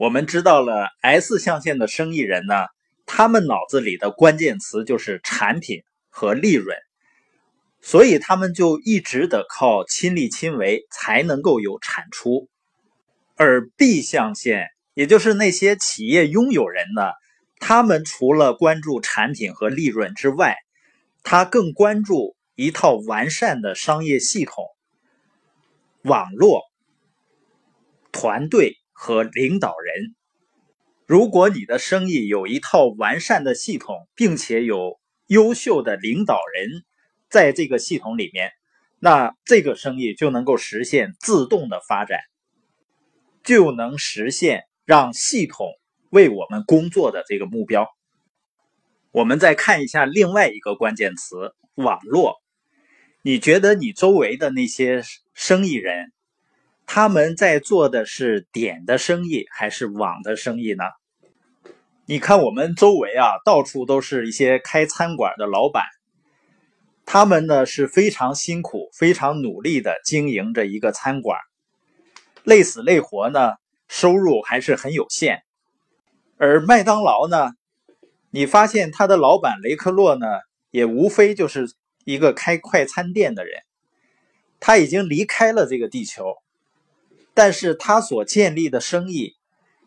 我们知道了 S 象限的生意人呢，他们脑子里的关键词就是产品和利润，所以他们就一直得靠亲力亲为才能够有产出。而 B 象限，也就是那些企业拥有人呢，他们除了关注产品和利润之外，他更关注一套完善的商业系统、网络、团队。和领导人，如果你的生意有一套完善的系统，并且有优秀的领导人在这个系统里面，那这个生意就能够实现自动的发展，就能实现让系统为我们工作的这个目标。我们再看一下另外一个关键词：网络。你觉得你周围的那些生意人？他们在做的是点的生意还是网的生意呢？你看我们周围啊，到处都是一些开餐馆的老板，他们呢是非常辛苦、非常努力的经营着一个餐馆，累死累活呢，收入还是很有限。而麦当劳呢，你发现他的老板雷克洛呢，也无非就是一个开快餐店的人，他已经离开了这个地球。但是他所建立的生意，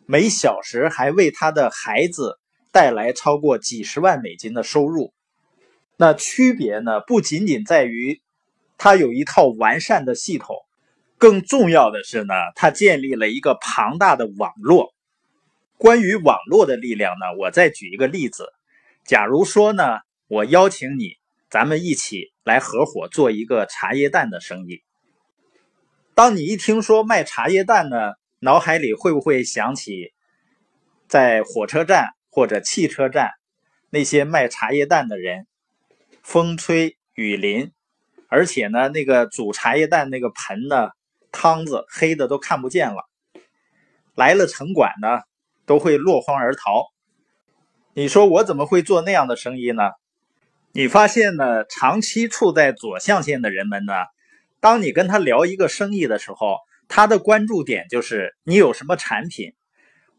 每小时还为他的孩子带来超过几十万美金的收入。那区别呢？不仅仅在于他有一套完善的系统，更重要的是呢，他建立了一个庞大的网络。关于网络的力量呢，我再举一个例子。假如说呢，我邀请你，咱们一起来合伙做一个茶叶蛋的生意。当你一听说卖茶叶蛋呢，脑海里会不会想起在火车站或者汽车站那些卖茶叶蛋的人，风吹雨淋，而且呢，那个煮茶叶蛋那个盆呢，汤子黑的都看不见了，来了城管呢，都会落荒而逃。你说我怎么会做那样的生意呢？你发现呢，长期处在左象限的人们呢？当你跟他聊一个生意的时候，他的关注点就是你有什么产品，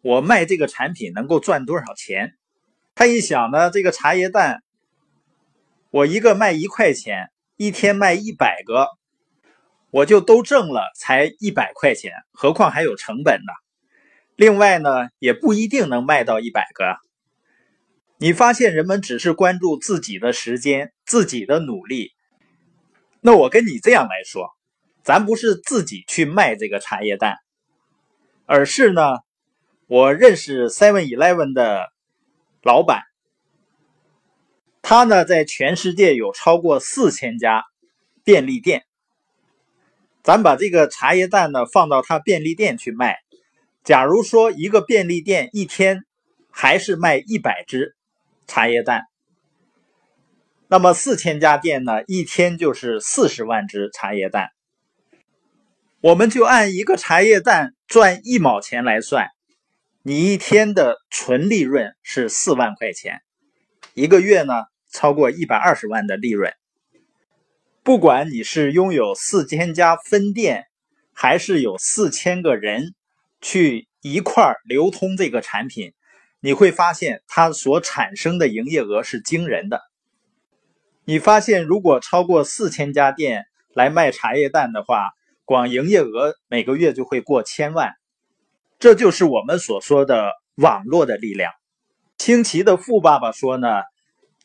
我卖这个产品能够赚多少钱。他一想呢，这个茶叶蛋，我一个卖一块钱，一天卖一百个，我就都挣了，才一百块钱，何况还有成本呢？另外呢，也不一定能卖到一百个。你发现人们只是关注自己的时间、自己的努力。那我跟你这样来说，咱不是自己去卖这个茶叶蛋，而是呢，我认识 Seven Eleven 的老板，他呢在全世界有超过四千家便利店。咱把这个茶叶蛋呢放到他便利店去卖，假如说一个便利店一天还是卖一百只茶叶蛋。那么四千家店呢，一天就是四十万只茶叶蛋。我们就按一个茶叶蛋赚一毛钱来算，你一天的纯利润是四万块钱，一个月呢超过一百二十万的利润。不管你是拥有四千家分店，还是有四千个人去一块流通这个产品，你会发现它所产生的营业额是惊人的。你发现，如果超过四千家店来卖茶叶蛋的话，光营业额每个月就会过千万。这就是我们所说的网络的力量。清奇的富爸爸说呢，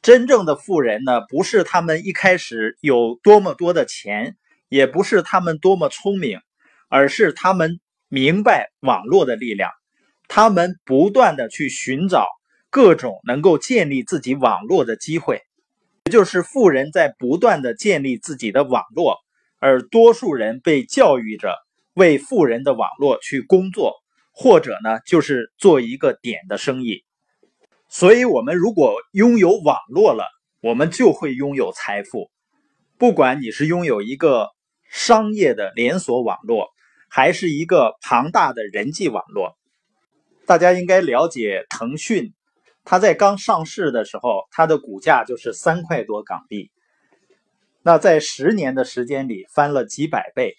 真正的富人呢，不是他们一开始有多么多的钱，也不是他们多么聪明，而是他们明白网络的力量，他们不断的去寻找各种能够建立自己网络的机会。就是富人在不断的建立自己的网络，而多数人被教育着为富人的网络去工作，或者呢就是做一个点的生意。所以，我们如果拥有网络了，我们就会拥有财富。不管你是拥有一个商业的连锁网络，还是一个庞大的人际网络，大家应该了解腾讯。它在刚上市的时候，它的股价就是三块多港币。那在十年的时间里翻了几百倍。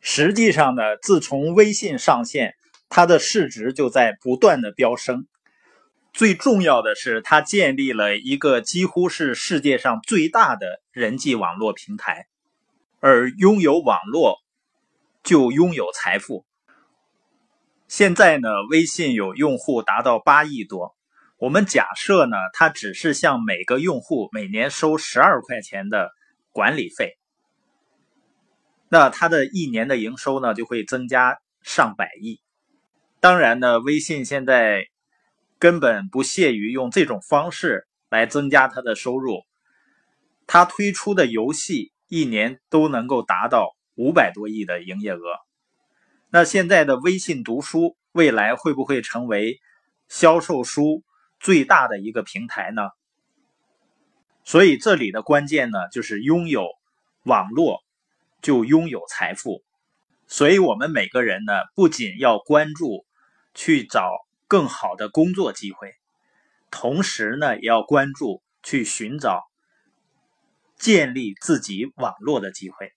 实际上呢，自从微信上线，它的市值就在不断的飙升。最重要的是，它建立了一个几乎是世界上最大的人际网络平台，而拥有网络就拥有财富。现在呢，微信有用户达到八亿多。我们假设呢，它只是向每个用户每年收十二块钱的管理费，那它的一年的营收呢就会增加上百亿。当然呢，微信现在。根本不屑于用这种方式来增加它的收入。它推出的游戏一年都能够达到五百多亿的营业额。那现在的微信读书未来会不会成为销售书最大的一个平台呢？所以这里的关键呢，就是拥有网络就拥有财富。所以我们每个人呢，不仅要关注去找。更好的工作机会，同时呢，也要关注去寻找建立自己网络的机会。